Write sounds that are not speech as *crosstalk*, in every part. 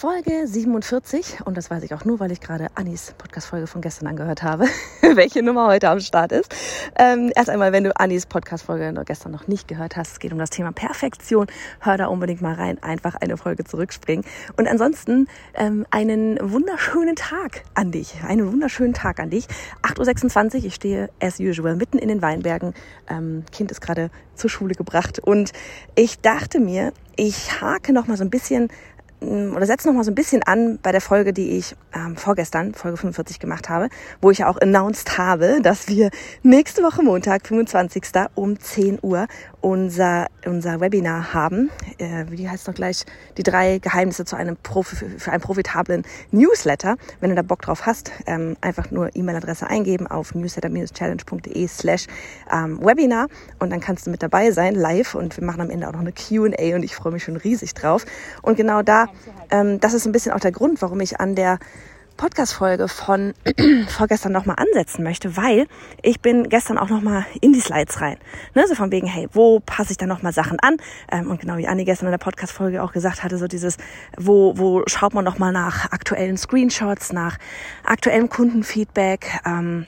Folge 47 und das weiß ich auch nur, weil ich gerade Annis Podcast-Folge von gestern angehört habe, *laughs* welche Nummer heute am Start ist. Ähm, erst einmal, wenn du Annis Podcast-Folge gestern noch nicht gehört hast, es geht um das Thema Perfektion, hör da unbedingt mal rein, einfach eine Folge zurückspringen. Und ansonsten ähm, einen wunderschönen Tag an dich, einen wunderschönen Tag an dich. 8.26 Uhr, ich stehe as usual mitten in den Weinbergen. Ähm, kind ist gerade zur Schule gebracht und ich dachte mir, ich hake noch mal so ein bisschen oder setze noch mal so ein bisschen an bei der Folge, die ich ähm, vorgestern, Folge 45 gemacht habe, wo ich ja auch announced habe, dass wir nächste Woche Montag, 25. um 10 Uhr unser, unser Webinar haben. Äh, wie heißt noch gleich? Die drei Geheimnisse zu einem Profi, für einen profitablen Newsletter. Wenn du da Bock drauf hast, ähm, einfach nur E-Mail-Adresse eingeben auf newsletter-challenge.de slash ähm, Webinar und dann kannst du mit dabei sein, live und wir machen am Ende auch noch eine Q&A und ich freue mich schon riesig drauf. Und genau da, ähm, das ist ein bisschen auch der Grund, warum ich an der Podcast-Folge von *clears throat* vorgestern nochmal ansetzen möchte, weil ich bin gestern auch nochmal in die Slides rein. Ne, so von wegen, hey, wo passe ich da nochmal Sachen an? Ähm, und genau wie Anni gestern in der Podcast-Folge auch gesagt hatte, so dieses, wo, wo schaut man nochmal nach aktuellen Screenshots, nach aktuellem Kundenfeedback, ähm,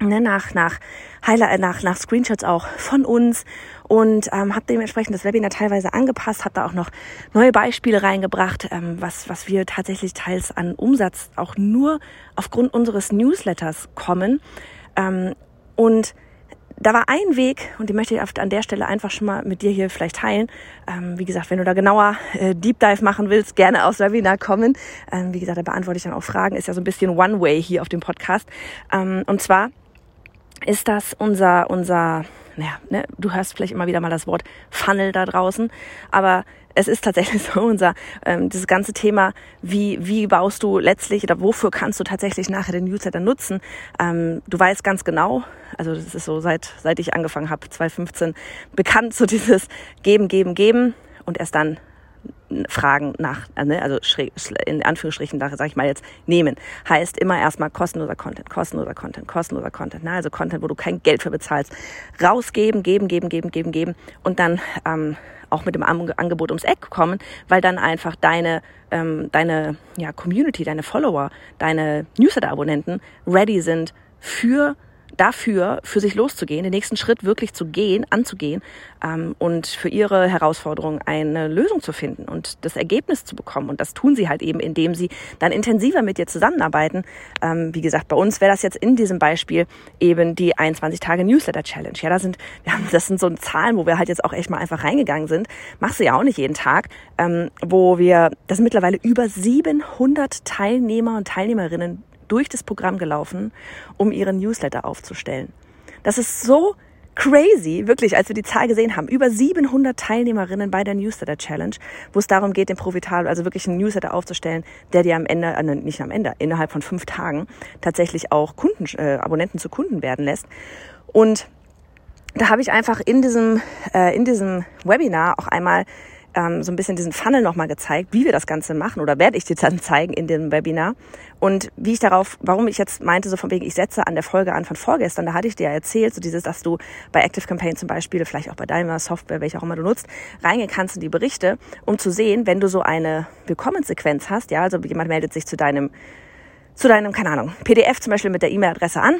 ne, nach, nach, Highlight, nach, nach Screenshots auch von uns und ähm, habe dementsprechend das Webinar teilweise angepasst, habe da auch noch neue Beispiele reingebracht, ähm, was, was wir tatsächlich teils an Umsatz auch nur aufgrund unseres Newsletters kommen. Ähm, und da war ein Weg, und den möchte ich an der Stelle einfach schon mal mit dir hier vielleicht teilen. Ähm, wie gesagt, wenn du da genauer äh, Deep Dive machen willst, gerne aufs Webinar kommen. Ähm, wie gesagt, da beantworte ich dann auch Fragen. Ist ja so ein bisschen One-Way hier auf dem Podcast. Ähm, und zwar ist das unser, unser, naja, ne, du hörst vielleicht immer wieder mal das Wort Funnel da draußen, aber es ist tatsächlich *laughs* so unser, ähm, dieses ganze Thema, wie, wie baust du letztlich oder wofür kannst du tatsächlich nachher den Newsletter nutzen? Ähm, du weißt ganz genau, also das ist so seit, seit ich angefangen habe, 2015, bekannt, so dieses Geben, Geben, Geben und erst dann Fragen nach, äh, ne, also in Anführungsstrichen, sage ich mal jetzt, nehmen. Heißt immer erstmal kostenloser Content, kostenloser Content, kostenloser Content. Ne? Also Content, wo du kein Geld für bezahlst. Rausgeben, geben, geben, geben, geben, geben und dann ähm, auch mit dem Angebot ums Eck kommen, weil dann einfach deine, ähm, deine ja, Community, deine Follower, deine Newsletter-Abonnenten ready sind für dafür, für sich loszugehen, den nächsten Schritt wirklich zu gehen, anzugehen ähm, und für ihre Herausforderung eine Lösung zu finden und das Ergebnis zu bekommen. Und das tun sie halt eben, indem sie dann intensiver mit dir zusammenarbeiten. Ähm, wie gesagt, bei uns wäre das jetzt in diesem Beispiel eben die 21 Tage Newsletter Challenge. Ja, da sind, *laughs* wir haben, das sind so Zahlen, wo wir halt jetzt auch echt mal einfach reingegangen sind. Machst du ja auch nicht jeden Tag, ähm, wo wir, das sind mittlerweile über 700 Teilnehmer und Teilnehmerinnen durch das Programm gelaufen, um ihren Newsletter aufzustellen. Das ist so crazy, wirklich, als wir die Zahl gesehen haben. Über 700 Teilnehmerinnen bei der Newsletter Challenge, wo es darum geht, den profitabel, also wirklich einen Newsletter aufzustellen, der dir am Ende, äh, nicht am Ende, innerhalb von fünf Tagen tatsächlich auch Kunden, äh, Abonnenten zu Kunden werden lässt. Und da habe ich einfach in diesem, äh, in diesem Webinar auch einmal ähm, so ein bisschen diesen Funnel nochmal gezeigt, wie wir das Ganze machen oder werde ich dir dann zeigen in dem Webinar. Und wie ich darauf, warum ich jetzt meinte, so von wegen, ich setze an der Folge an von vorgestern, da hatte ich dir ja erzählt, so dieses, dass du bei Active Campaign zum Beispiel, vielleicht auch bei deiner Software, welche auch immer du nutzt, reingehen kannst in die Berichte, um zu sehen, wenn du so eine Willkommenssequenz hast, ja, also jemand meldet sich zu deinem, zu deinem, keine Ahnung, PDF zum Beispiel mit der E-Mail-Adresse an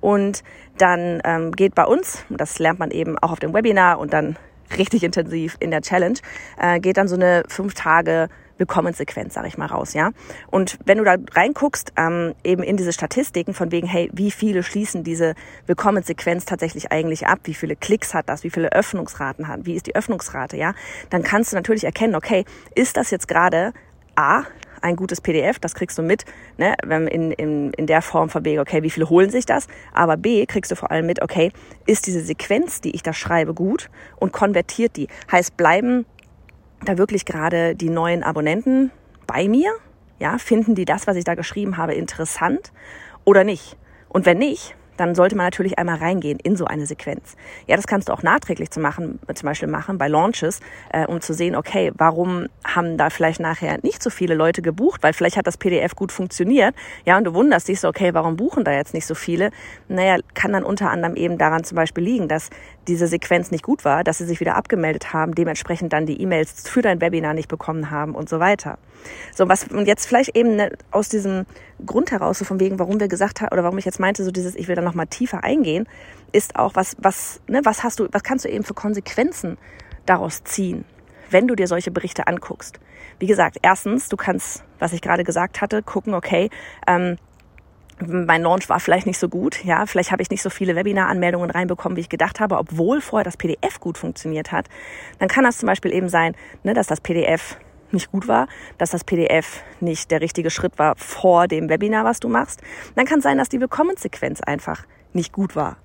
und dann ähm, geht bei uns, das lernt man eben auch auf dem Webinar und dann richtig intensiv in der Challenge, äh, geht dann so eine fünf Tage Willkommenssequenz, sag ich mal, raus, ja. Und wenn du da reinguckst, ähm, eben in diese Statistiken von wegen, hey, wie viele schließen diese Willkommenssequenz tatsächlich eigentlich ab? Wie viele Klicks hat das? Wie viele Öffnungsraten hat? Wie ist die Öffnungsrate, ja? Dann kannst du natürlich erkennen, okay, ist das jetzt gerade A, ein gutes PDF, das kriegst du mit, ne, wenn in, in, in der Form von B, okay, wie viele holen sich das? Aber B, kriegst du vor allem mit, okay, ist diese Sequenz, die ich da schreibe, gut und konvertiert die? Heißt, bleiben da wirklich gerade die neuen Abonnenten bei mir? Ja, finden die das, was ich da geschrieben habe, interessant oder nicht? Und wenn nicht, dann sollte man natürlich einmal reingehen in so eine Sequenz. Ja, das kannst du auch nachträglich zu machen, zum Beispiel machen bei Launches, äh, um zu sehen, okay, warum haben da vielleicht nachher nicht so viele Leute gebucht, weil vielleicht hat das PDF gut funktioniert. Ja, und du wunderst dich so, okay, warum buchen da jetzt nicht so viele? Naja, kann dann unter anderem eben daran zum Beispiel liegen, dass diese Sequenz nicht gut war, dass sie sich wieder abgemeldet haben, dementsprechend dann die E-Mails für dein Webinar nicht bekommen haben und so weiter. So was und jetzt vielleicht eben ne, aus diesem Grund heraus, so von wegen, warum wir gesagt haben oder warum ich jetzt meinte, so dieses, ich will da noch mal tiefer eingehen, ist auch was, was, ne, was hast du, was kannst du eben für Konsequenzen daraus ziehen, wenn du dir solche Berichte anguckst. Wie gesagt, erstens, du kannst, was ich gerade gesagt hatte, gucken, okay, ähm, mein Launch war vielleicht nicht so gut, ja, vielleicht habe ich nicht so viele Webinar-Anmeldungen reinbekommen, wie ich gedacht habe, obwohl vorher das PDF gut funktioniert hat, dann kann das zum Beispiel eben sein, ne, dass das PDF nicht gut war, dass das PDF nicht der richtige Schritt war vor dem Webinar, was du machst. Dann kann sein, dass die Willkommenssequenz einfach nicht gut war.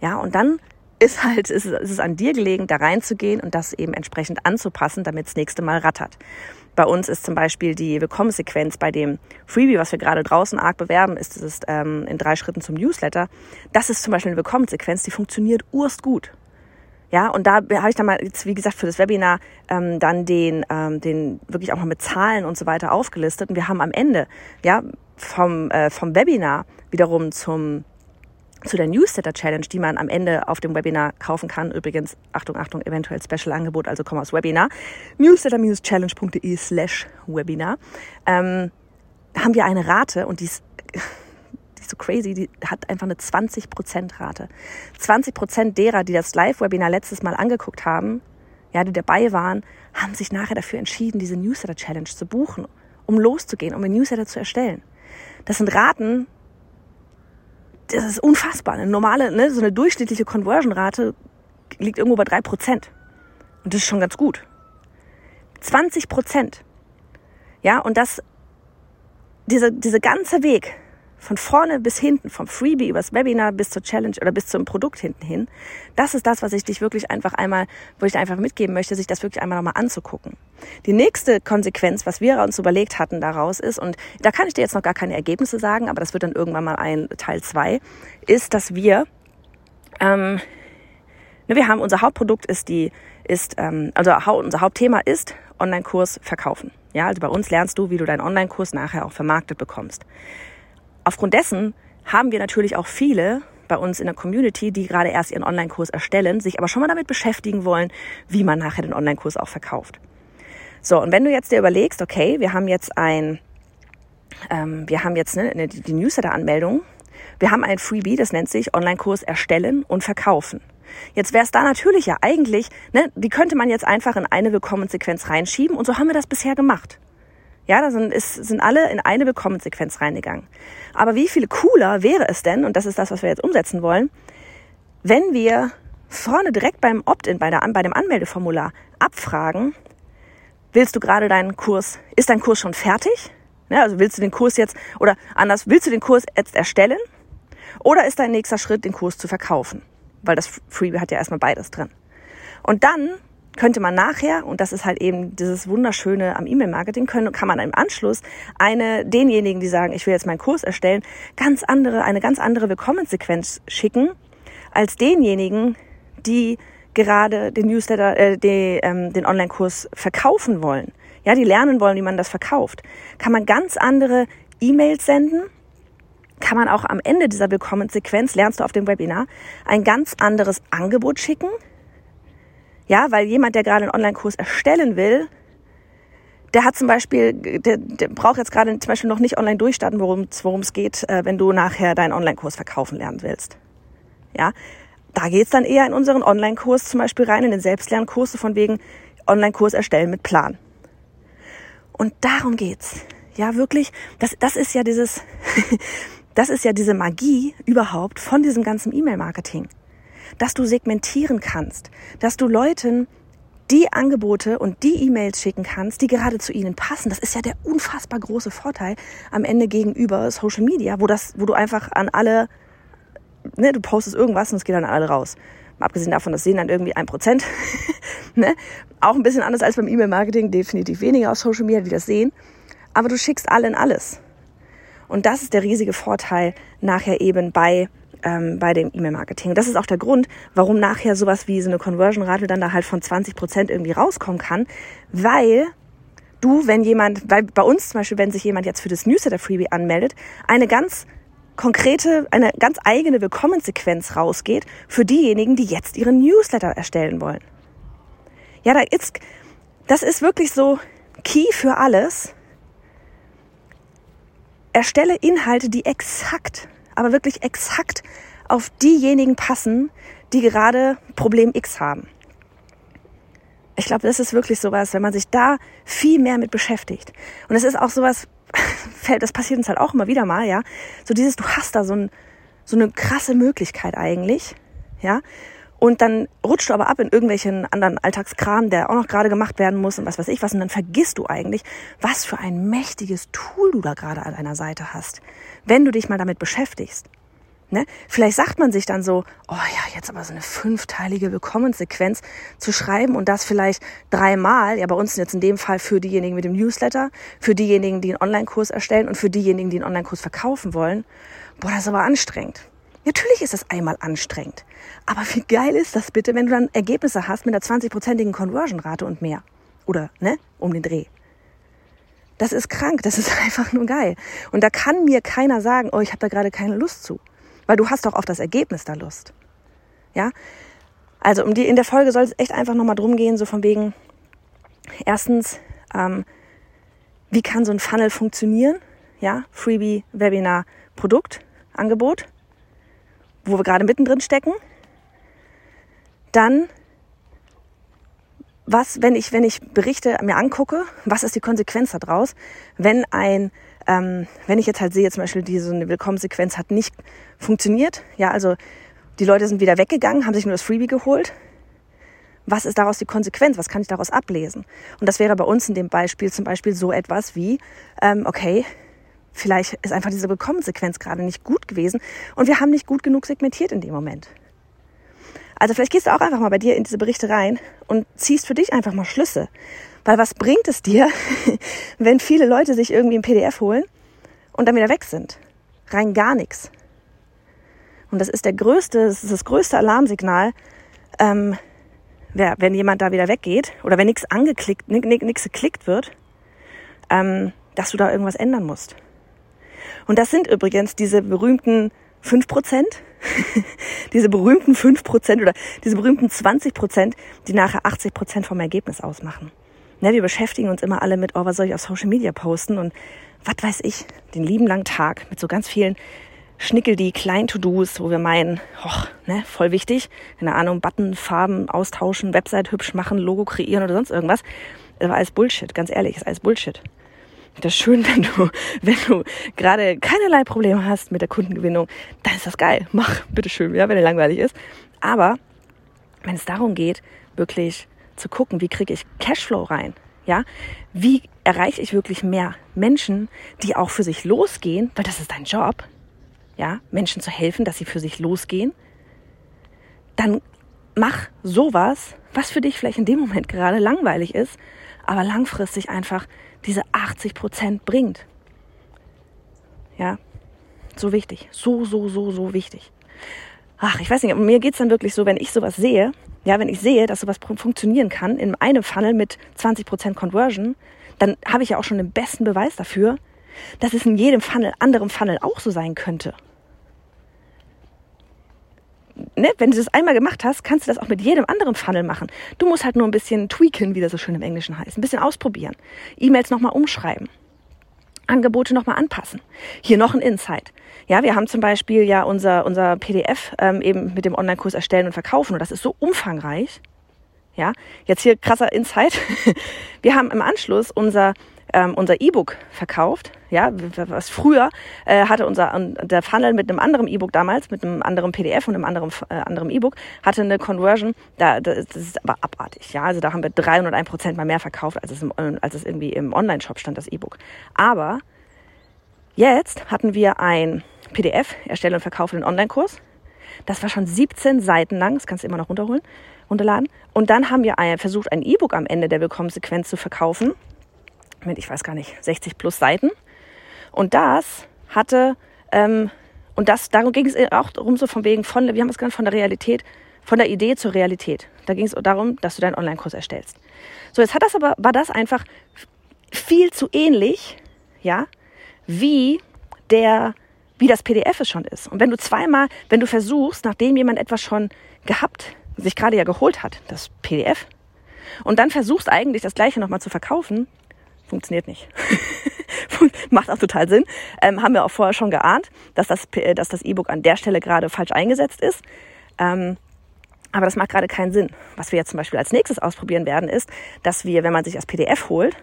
Ja, und dann ist halt, ist, ist es an dir gelegen, da reinzugehen und das eben entsprechend anzupassen, damit das nächste Mal rattert. Bei uns ist zum Beispiel die Willkommenssequenz bei dem Freebie, was wir gerade draußen arg bewerben, ist es ähm, in drei Schritten zum Newsletter. Das ist zum Beispiel eine Willkommenssequenz, die funktioniert urst gut. Ja, und da habe ich dann mal jetzt, wie gesagt, für das Webinar ähm, dann den, ähm, den wirklich auch mal mit Zahlen und so weiter aufgelistet. Und wir haben am Ende, ja, vom, äh, vom Webinar wiederum zum zu der Newsletter Challenge, die man am Ende auf dem Webinar kaufen kann. Übrigens, Achtung, Achtung, eventuell Special Angebot, also komm aus Webinar. Newsletter-challenge.de slash Webinar. Ähm, haben wir eine Rate und die ist, die ist so crazy, die hat einfach eine 20% Rate. 20% derer, die das Live-Webinar letztes Mal angeguckt haben, ja, die dabei waren, haben sich nachher dafür entschieden, diese Newsletter Challenge zu buchen, um loszugehen, um ein Newsletter zu erstellen. Das sind Raten, das ist unfassbar. Eine normale, ne, so eine durchschnittliche Conversion-Rate liegt irgendwo bei drei Prozent. Und das ist schon ganz gut. 20 Prozent. Ja, und das, diese, diese ganze Weg von vorne bis hinten, vom Freebie übers Webinar bis zur Challenge oder bis zum Produkt hinten hin. Das ist das, was ich dich wirklich einfach einmal, wo ich dir einfach mitgeben möchte, sich das wirklich einmal nochmal anzugucken. Die nächste Konsequenz, was wir uns überlegt hatten daraus ist, und da kann ich dir jetzt noch gar keine Ergebnisse sagen, aber das wird dann irgendwann mal ein Teil zwei, ist, dass wir, ähm, ne, wir haben, unser Hauptprodukt ist die, ist, ähm, also unser Hauptthema ist Online-Kurs verkaufen. Ja, also bei uns lernst du, wie du deinen Online-Kurs nachher auch vermarktet bekommst. Aufgrund dessen haben wir natürlich auch viele bei uns in der Community, die gerade erst ihren Online-Kurs erstellen, sich aber schon mal damit beschäftigen wollen, wie man nachher den Online-Kurs auch verkauft. So, und wenn du jetzt dir überlegst, okay, wir haben jetzt ein, ähm, wir haben jetzt ne, die Newsletter-Anmeldung, wir haben ein Freebie, das nennt sich Online-Kurs erstellen und verkaufen. Jetzt wäre es da natürlich ja eigentlich, ne, die könnte man jetzt einfach in eine Willkommenssequenz reinschieben und so haben wir das bisher gemacht. Ja, da sind, ist, sind alle in eine Willkommenssequenz reingegangen. Aber wie viel cooler wäre es denn, und das ist das, was wir jetzt umsetzen wollen, wenn wir vorne direkt beim Opt-in, bei, bei dem Anmeldeformular abfragen, willst du gerade deinen Kurs, ist dein Kurs schon fertig? Ja, also willst du den Kurs jetzt, oder anders, willst du den Kurs jetzt erstellen? Oder ist dein nächster Schritt, den Kurs zu verkaufen? Weil das Freebie hat ja erstmal beides drin. Und dann könnte man nachher, und das ist halt eben dieses Wunderschöne am E-Mail-Marketing, kann man im Anschluss eine, denjenigen, die sagen, ich will jetzt meinen Kurs erstellen, ganz andere, eine ganz andere Willkommenssequenz schicken, als denjenigen, die gerade den Newsletter, äh, die, ähm, den Online-Kurs verkaufen wollen. Ja, die lernen wollen, wie man das verkauft. Kann man ganz andere E-Mails senden, kann man auch am Ende dieser Willkommenssequenz, lernst du auf dem Webinar, ein ganz anderes Angebot schicken, ja, weil jemand, der gerade einen Online-Kurs erstellen will, der hat zum Beispiel, der, der braucht jetzt gerade zum Beispiel noch nicht online durchstarten, worum es geht, äh, wenn du nachher deinen Online-Kurs verkaufen lernen willst. Ja, da geht's dann eher in unseren Online-Kurs zum Beispiel rein, in den Selbstlernkurse von wegen Online-Kurs erstellen mit Plan. Und darum geht's. Ja, wirklich, das, das ist ja dieses, *laughs* das ist ja diese Magie überhaupt von diesem ganzen E-Mail-Marketing dass du segmentieren kannst, dass du Leuten die Angebote und die E-Mails schicken kannst, die gerade zu ihnen passen. Das ist ja der unfassbar große Vorteil am Ende gegenüber Social Media, wo das, wo du einfach an alle, ne, du postest irgendwas und es geht an alle raus. Mal abgesehen davon, das sehen dann irgendwie ein Prozent. *laughs* ne? Auch ein bisschen anders als beim E-Mail-Marketing, definitiv weniger auf Social Media, die das sehen. Aber du schickst allen alles. Und das ist der riesige Vorteil nachher eben bei ähm, bei dem E-Mail-Marketing. Das ist auch der Grund, warum nachher sowas wie so eine Conversion-Rate dann da halt von 20 Prozent irgendwie rauskommen kann, weil du, wenn jemand, weil bei uns zum Beispiel, wenn sich jemand jetzt für das Newsletter-Freebie anmeldet, eine ganz konkrete, eine ganz eigene Willkommenssequenz rausgeht für diejenigen, die jetzt ihren Newsletter erstellen wollen. Ja, da ist, das ist wirklich so key für alles. Erstelle Inhalte, die exakt, aber wirklich exakt auf diejenigen passen, die gerade Problem X haben. Ich glaube, das ist wirklich sowas, wenn man sich da viel mehr mit beschäftigt. Und es ist auch sowas, *laughs* das passiert uns halt auch immer wieder mal, ja. So dieses, du hast da so, ein, so eine krasse Möglichkeit eigentlich, ja. Und dann rutscht du aber ab in irgendwelchen anderen Alltagskram, der auch noch gerade gemacht werden muss und was weiß ich was. Und dann vergisst du eigentlich, was für ein mächtiges Tool du da gerade an deiner Seite hast, wenn du dich mal damit beschäftigst. Ne? Vielleicht sagt man sich dann so, oh ja, jetzt aber so eine fünfteilige Willkommenssequenz zu schreiben und das vielleicht dreimal, ja bei uns jetzt in dem Fall für diejenigen mit dem Newsletter, für diejenigen, die einen Online-Kurs erstellen und für diejenigen, die einen Online-Kurs verkaufen wollen. Boah, das ist aber anstrengend. Natürlich ist das einmal anstrengend. Aber wie geil ist das bitte, wenn du dann Ergebnisse hast mit einer 20-prozentigen Conversion-Rate und mehr? Oder, ne, um den Dreh. Das ist krank, das ist *laughs* einfach nur geil. Und da kann mir keiner sagen, oh, ich habe da gerade keine Lust zu. Weil du hast doch auf das Ergebnis da Lust. Ja? Also um die, in der Folge soll es echt einfach nochmal drum gehen, so von wegen, erstens, ähm, wie kann so ein Funnel funktionieren? Ja, Freebie, Webinar, Produkt, Angebot, wo wir gerade mittendrin stecken. Dann, was, wenn ich, wenn ich Berichte mir angucke, was ist die Konsequenz daraus, wenn ein ähm, wenn ich jetzt halt sehe, zum Beispiel diese eine Willkommenssequenz hat nicht funktioniert, ja, also die Leute sind wieder weggegangen, haben sich nur das Freebie geholt. Was ist daraus die Konsequenz? Was kann ich daraus ablesen? Und das wäre bei uns in dem Beispiel zum Beispiel so etwas wie, ähm, okay, vielleicht ist einfach diese Willkommenssequenz gerade nicht gut gewesen und wir haben nicht gut genug segmentiert in dem Moment. Also vielleicht gehst du auch einfach mal bei dir in diese Berichte rein und ziehst für dich einfach mal Schlüsse. Weil was bringt es dir, *laughs* wenn viele Leute sich irgendwie ein PDF holen und dann wieder weg sind? Rein gar nichts. Und das ist der größte, das ist das größte Alarmsignal, ähm, wenn jemand da wieder weggeht oder wenn nichts angeklickt, nichts geklickt wird, ähm, dass du da irgendwas ändern musst. Und das sind übrigens diese berühmten 5%, *laughs* diese berühmten 5% oder diese berühmten 20%, die nachher 80% vom Ergebnis ausmachen. Ne, wir beschäftigen uns immer alle mit, oh, was soll ich auf Social Media posten und was weiß ich, den lieben langen Tag mit so ganz vielen Schnickel, die kleinen To-Dos, wo wir meinen, och, ne, voll wichtig, keine Ahnung, Button, Farben austauschen, Website hübsch machen, Logo kreieren oder sonst irgendwas. Das war alles Bullshit, ganz ehrlich, ist alles Bullshit. Das ist schön, *laughs* wenn du, wenn du gerade keinerlei Probleme hast mit der Kundengewinnung, dann ist das geil. Mach, bitteschön, ja, wenn er langweilig ist. Aber wenn es darum geht, wirklich zu gucken, wie kriege ich Cashflow rein? Ja, wie erreiche ich wirklich mehr Menschen, die auch für sich losgehen, weil das ist dein Job, ja, Menschen zu helfen, dass sie für sich losgehen. Dann mach sowas, was für dich vielleicht in dem Moment gerade langweilig ist, aber langfristig einfach diese 80 Prozent bringt. Ja, so wichtig, so, so, so, so wichtig. Ach, ich weiß nicht, mir geht's dann wirklich so, wenn ich sowas sehe, ja, wenn ich sehe, dass sowas funktionieren kann in einem Funnel mit 20% Conversion, dann habe ich ja auch schon den besten Beweis dafür, dass es in jedem Funnel, anderem Funnel auch so sein könnte. Ne? Wenn du das einmal gemacht hast, kannst du das auch mit jedem anderen Funnel machen. Du musst halt nur ein bisschen tweaken, wie das so schön im Englischen heißt. Ein bisschen ausprobieren. E-Mails nochmal umschreiben. Angebote nochmal anpassen. Hier noch ein Insight. Ja, wir haben zum Beispiel ja unser, unser PDF ähm, eben mit dem Online-Kurs erstellen und verkaufen und das ist so umfangreich. Ja, jetzt hier krasser Insight. *laughs* Wir haben im Anschluss unser ähm, unser E-Book verkauft. Ja, was früher äh, hatte unser der Funnel mit einem anderen E-Book damals, mit einem anderen PDF und einem anderen äh, anderen E-Book hatte eine Conversion. Da, das ist aber abartig. Ja, also da haben wir 301 Prozent mal mehr verkauft, als es, im, als es irgendwie im Online-Shop stand, das E-Book. Aber jetzt hatten wir ein PDF, erstelle und verkaufe den Online-Kurs. Das war schon 17 Seiten lang, das kannst du immer noch runterholen, runterladen. Und dann haben wir versucht, ein E-Book am Ende der Willkommenssequenz zu verkaufen mit, ich weiß gar nicht, 60 plus Seiten. Und das hatte, ähm, und das, darum ging es auch darum, so von wegen von, wir haben es genannt, von der Realität, von der Idee zur Realität. Da ging es darum, dass du deinen Online-Kurs erstellst. So, jetzt hat das aber, war das einfach viel zu ähnlich, ja, wie der wie das PDF es schon ist. Und wenn du zweimal, wenn du versuchst, nachdem jemand etwas schon gehabt, sich gerade ja geholt hat, das PDF, und dann versuchst eigentlich das Gleiche nochmal zu verkaufen, funktioniert nicht. *laughs* Macht auch total Sinn. Ähm, haben wir auch vorher schon geahnt, dass das, dass das E-Book an der Stelle gerade falsch eingesetzt ist. Ähm, aber das macht gerade keinen Sinn. Was wir jetzt zum Beispiel als nächstes ausprobieren werden, ist, dass wir, wenn man sich das PDF holt,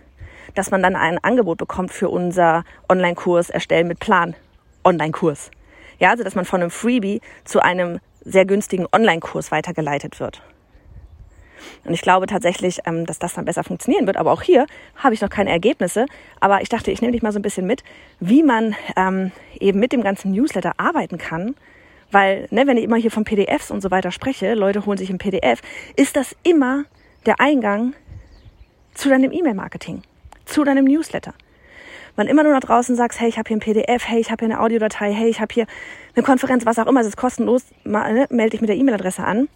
dass man dann ein Angebot bekommt für unser Online-Kurs Erstellen mit Plan Online-Kurs. Ja, also dass man von einem Freebie zu einem sehr günstigen Online-Kurs weitergeleitet wird. Und ich glaube tatsächlich, ähm, dass das dann besser funktionieren wird. Aber auch hier habe ich noch keine Ergebnisse. Aber ich dachte, ich nehme dich mal so ein bisschen mit, wie man ähm, eben mit dem ganzen Newsletter arbeiten kann. Weil, ne, wenn ich immer hier von PDFs und so weiter spreche, Leute holen sich ein PDF, ist das immer der Eingang zu deinem E-Mail-Marketing, zu deinem Newsletter. Wenn immer nur nach draußen sagst, hey, ich habe hier ein PDF, hey, ich habe hier eine Audiodatei, hey, ich habe hier eine Konferenz, was auch immer, es ist kostenlos, ne, melde dich mit der E-Mail-Adresse an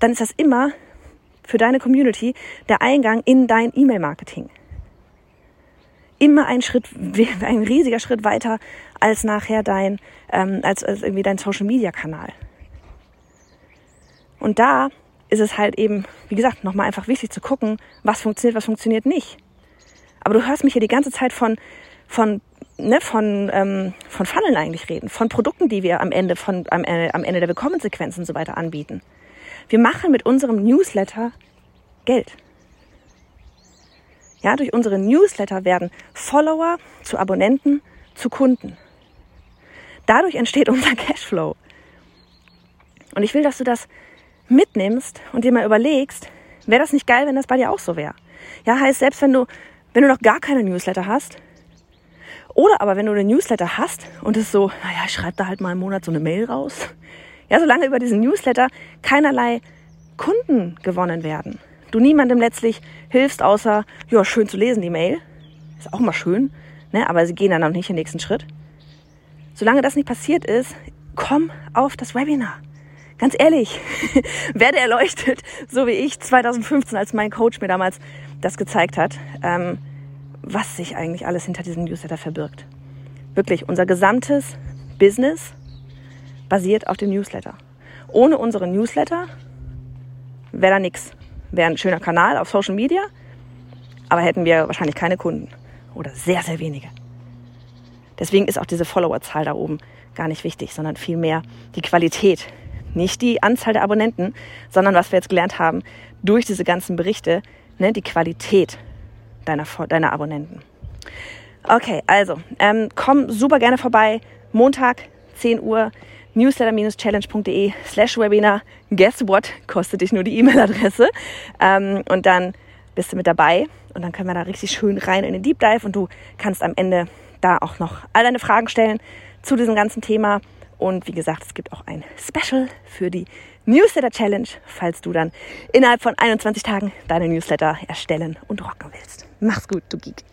dann ist das immer für deine Community der Eingang in dein E-Mail-Marketing. Immer ein Schritt, *laughs* ein riesiger Schritt weiter als nachher dein, ähm, als, als irgendwie dein Social-Media-Kanal. Und da ist es halt eben, wie gesagt, nochmal einfach wichtig zu gucken, was funktioniert, was funktioniert nicht. Aber du hörst mich hier die ganze Zeit von, von, ne, von, ähm, von Funneln eigentlich reden, von Produkten, die wir am Ende, von, am, äh, am Ende der Willkommenssequenzen und so weiter anbieten. Wir machen mit unserem Newsletter Geld. Ja, durch unsere Newsletter werden Follower zu Abonnenten zu Kunden. Dadurch entsteht *laughs* unser Cashflow. Und ich will, dass du das mitnimmst und dir mal überlegst, wäre das nicht geil, wenn das bei dir auch so wäre? Ja, heißt, selbst wenn du, wenn du noch gar keine Newsletter hast, oder aber wenn du eine Newsletter hast und es so, naja, ich schreibe da halt mal im Monat so eine Mail raus, ja, solange über diesen Newsletter keinerlei Kunden gewonnen werden. Du niemandem letztlich hilfst, außer, ja, schön zu lesen, die Mail. Ist auch mal schön, ne? aber sie gehen dann noch nicht den nächsten Schritt. Solange das nicht passiert ist, komm auf das Webinar. Ganz ehrlich, *laughs* werde erleuchtet, so wie ich 2015, als mein Coach mir damals das gezeigt hat, ähm, was sich eigentlich alles hinter diesem Newsletter verbirgt. Wirklich, unser gesamtes Business basiert auf dem Newsletter. Ohne unsere Newsletter wäre da nichts. Wäre ein schöner Kanal auf Social Media, aber hätten wir wahrscheinlich keine Kunden oder sehr, sehr wenige. Deswegen ist auch diese Followerzahl da oben gar nicht wichtig, sondern vielmehr die Qualität. Nicht die Anzahl der Abonnenten, sondern was wir jetzt gelernt haben, durch diese ganzen Berichte, ne, die Qualität deiner, deiner Abonnenten. Okay, also ähm, komm super gerne vorbei. Montag, 10 Uhr newsletter-challenge.de slash Webinar. Guess what? Kostet dich nur die E-Mail-Adresse. Ähm, und dann bist du mit dabei und dann können wir da richtig schön rein in den Deep Dive und du kannst am Ende da auch noch all deine Fragen stellen zu diesem ganzen Thema. Und wie gesagt, es gibt auch ein Special für die Newsletter Challenge, falls du dann innerhalb von 21 Tagen deine Newsletter erstellen und rocken willst. Mach's gut, du Geek.